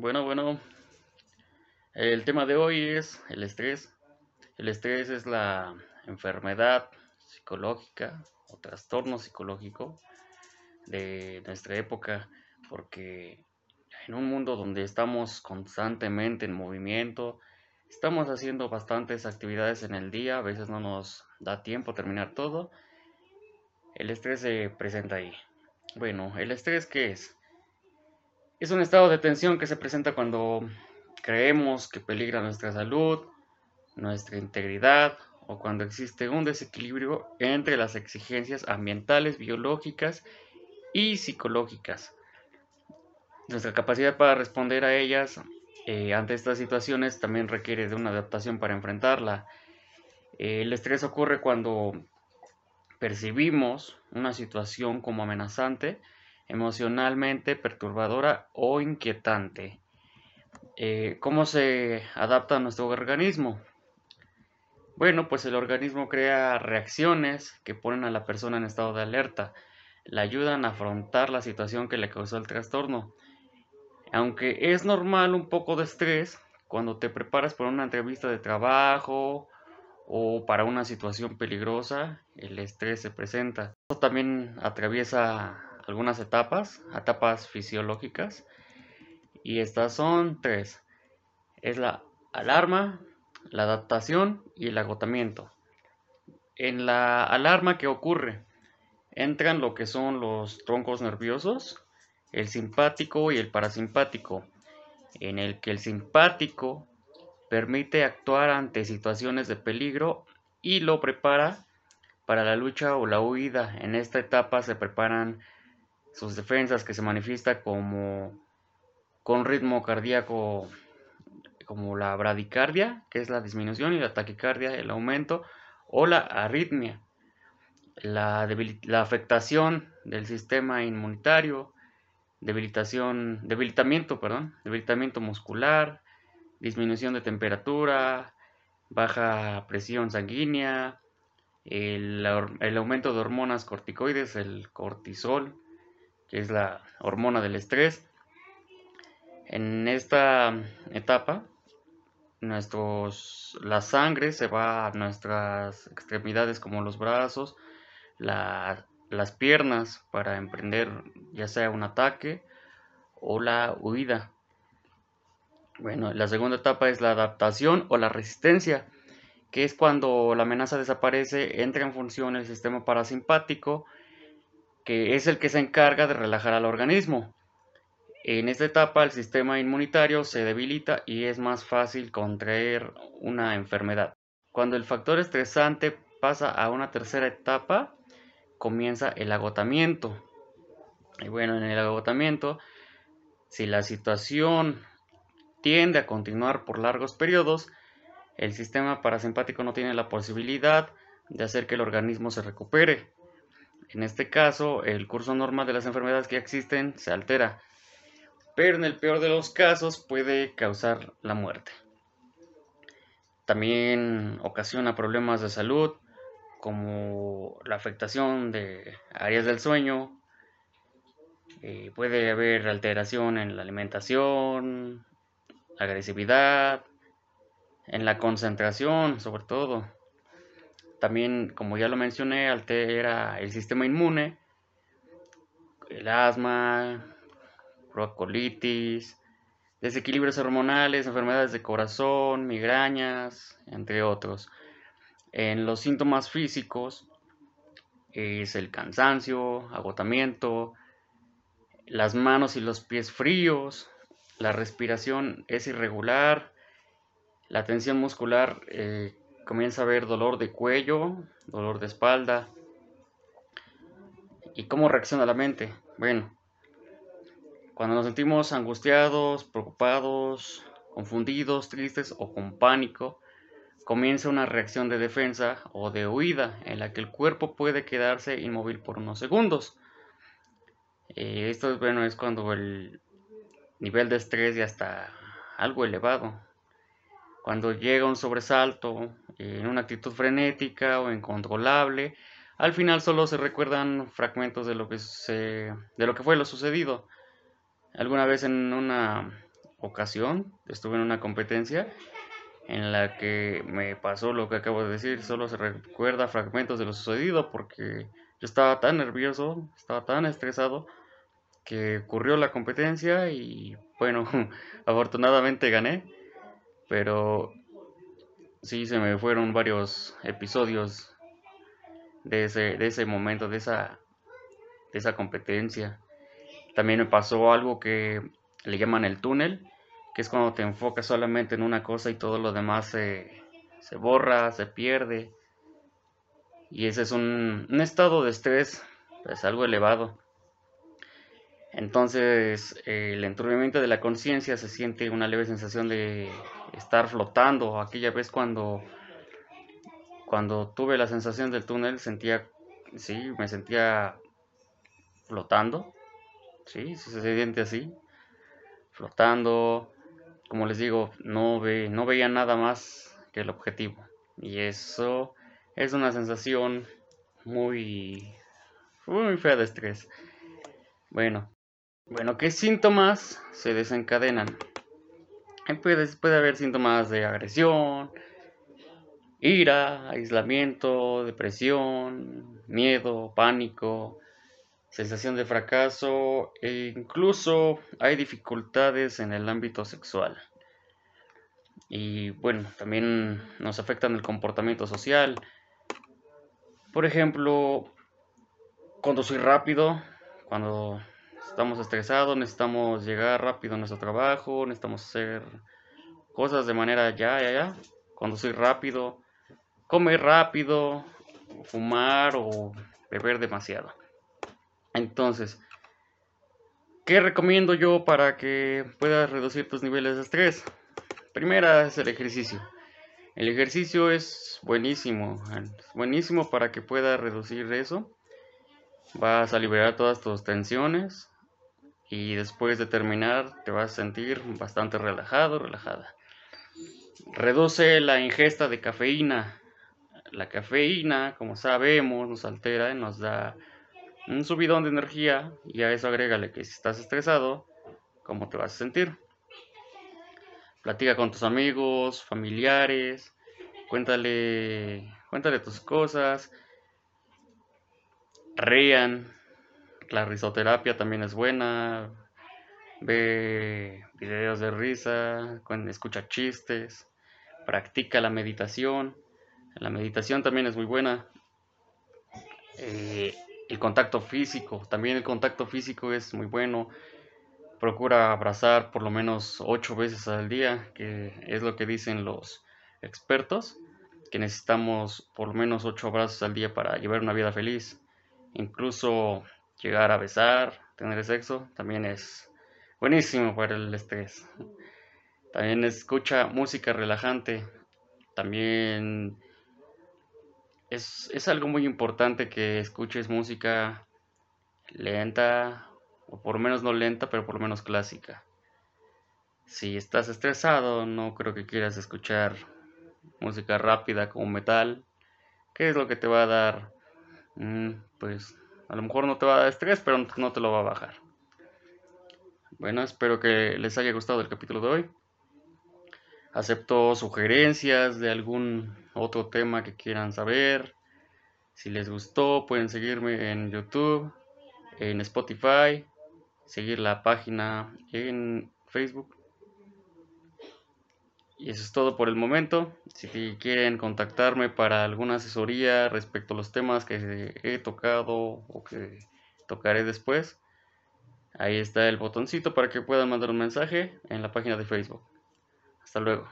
Bueno, bueno, el tema de hoy es el estrés. El estrés es la enfermedad psicológica o trastorno psicológico de nuestra época, porque en un mundo donde estamos constantemente en movimiento, estamos haciendo bastantes actividades en el día, a veces no nos da tiempo terminar todo, el estrés se presenta ahí. Bueno, ¿el estrés qué es? Es un estado de tensión que se presenta cuando creemos que peligra nuestra salud, nuestra integridad o cuando existe un desequilibrio entre las exigencias ambientales, biológicas y psicológicas. Nuestra capacidad para responder a ellas eh, ante estas situaciones también requiere de una adaptación para enfrentarla. el estrés ocurre cuando percibimos una situación como amenazante, emocionalmente perturbadora o inquietante. Eh, ¿Cómo se adapta nuestro organismo? Bueno, pues el organismo crea reacciones que ponen a la persona en estado de alerta, le ayudan a afrontar la situación que le causó el trastorno. Aunque es normal un poco de estrés cuando te preparas para una entrevista de trabajo o para una situación peligrosa, el estrés se presenta. Esto también atraviesa algunas etapas, etapas fisiológicas, y estas son tres. Es la alarma, la adaptación y el agotamiento. En la alarma, ¿qué ocurre? Entran lo que son los troncos nerviosos, el simpático y el parasimpático, en el que el simpático permite actuar ante situaciones de peligro y lo prepara para la lucha o la huida. En esta etapa se preparan sus defensas que se manifiesta como con ritmo cardíaco como la bradicardia, que es la disminución, y la taquicardia, el aumento, o la arritmia, la, la afectación del sistema inmunitario, debilitación, debilitamiento, perdón, debilitamiento muscular, disminución de temperatura, baja presión sanguínea, el, el aumento de hormonas corticoides, el cortisol, que es la hormona del estrés. En esta etapa, nuestros, la sangre se va a nuestras extremidades como los brazos, las piernas para emprender ya sea un ataque o la huida. Bueno, la segunda etapa es la adaptación o la resistencia, que es cuando la amenaza desaparece, entra en función el sistema parasimpático que es el que se encarga de relajar al organismo. En esta etapa el sistema inmunitario se debilita y es más fácil contraer una enfermedad. Cuando el factor estresante pasa a una tercera etapa, comienza el agotamiento. Y bueno, en el agotamiento, si la situación tiende a continuar por largos periodos, el sistema parasimpático no tiene la posibilidad de hacer que el organismo se recupere. En este caso, el curso normal de las enfermedades que existen se altera, pero en el peor de los casos puede causar la muerte. También ocasiona problemas de salud como la afectación de áreas del sueño, eh, puede haber alteración en la alimentación, agresividad, en la concentración sobre todo. También, como ya lo mencioné, altera el sistema inmune, el asma, colitis, desequilibrios hormonales, enfermedades de corazón, migrañas, entre otros. En los síntomas físicos es el cansancio, agotamiento, las manos y los pies fríos, la respiración es irregular, la tensión muscular eh, comienza a haber dolor de cuello, dolor de espalda. ¿Y cómo reacciona la mente? Bueno, cuando nos sentimos angustiados, preocupados, confundidos, tristes o con pánico, comienza una reacción de defensa o de huida en la que el cuerpo puede quedarse inmóvil por unos segundos. Eh, esto es, bueno, es cuando el nivel de estrés ya está algo elevado. Cuando llega un sobresalto en una actitud frenética o incontrolable, al final solo se recuerdan fragmentos de lo que, se, de lo que fue lo sucedido. Alguna vez en una ocasión estuve en una competencia en la que me pasó lo que acabo de decir, solo se recuerda fragmentos de lo sucedido porque yo estaba tan nervioso, estaba tan estresado que ocurrió la competencia y bueno, afortunadamente gané, pero sí se me fueron varios episodios de ese, de ese momento, de esa, de esa competencia. También me pasó algo que le llaman el túnel, que es cuando te enfocas solamente en una cosa y todo lo demás se, se borra, se pierde. Y ese es un, un estado de estrés, pues algo elevado. Entonces, el enturbamiento de la conciencia se siente una leve sensación de estar flotando. Aquella vez cuando, cuando tuve la sensación del túnel, sentía, sí, me sentía flotando. Sí, se siente así. Flotando. Como les digo, no, ve, no veía nada más que el objetivo. Y eso es una sensación muy, muy fea de estrés. Bueno, bueno, ¿qué síntomas se desencadenan? Puede, puede haber síntomas de agresión, ira, aislamiento, depresión, miedo, pánico, sensación de fracaso e incluso hay dificultades en el ámbito sexual. Y bueno, también nos afectan el comportamiento social. Por ejemplo, conducir rápido, cuando estamos estresados, necesitamos llegar rápido a nuestro trabajo, necesitamos hacer cosas de manera ya, ya, ya, conducir rápido, comer rápido, fumar o beber demasiado. Entonces, ¿qué recomiendo yo para que puedas reducir tus niveles de estrés? Primera es el ejercicio. El ejercicio es buenísimo, es buenísimo para que puedas reducir eso. Vas a liberar todas tus tensiones, y después de terminar te vas a sentir bastante relajado, relajada. Reduce la ingesta de cafeína. La cafeína, como sabemos, nos altera y nos da un subidón de energía y a eso agrégale que si estás estresado, ¿cómo te vas a sentir? Platica con tus amigos, familiares, cuéntale, cuéntale tus cosas, rían, la risoterapia también es buena. Ve videos de risa, escucha chistes, practica la meditación. La meditación también es muy buena. Eh, el contacto físico, también el contacto físico es muy bueno. Procura abrazar por lo menos ocho veces al día, que es lo que dicen los expertos, que necesitamos por lo menos ocho abrazos al día para llevar una vida feliz. Incluso llegar a besar, tener sexo, también es buenísimo para el estrés. También escucha música relajante, también es, es algo muy importante que escuches música lenta, o por lo menos no lenta, pero por lo menos clásica. Si estás estresado, no creo que quieras escuchar música rápida como metal. ¿Qué es lo que te va a dar? Mm, pues a lo mejor no te va a dar estrés, pero no te lo va a bajar. Bueno, espero que les haya gustado el capítulo de hoy. Acepto sugerencias de algún otro tema que quieran saber. Si les gustó, pueden seguirme en YouTube, en Spotify, seguir la página en Facebook. Y eso es todo por el momento. Si quieren contactarme para alguna asesoría respecto a los temas que he tocado o que tocaré después, ahí está el botoncito para que puedan mandar un mensaje en la página de Facebook. Hasta luego.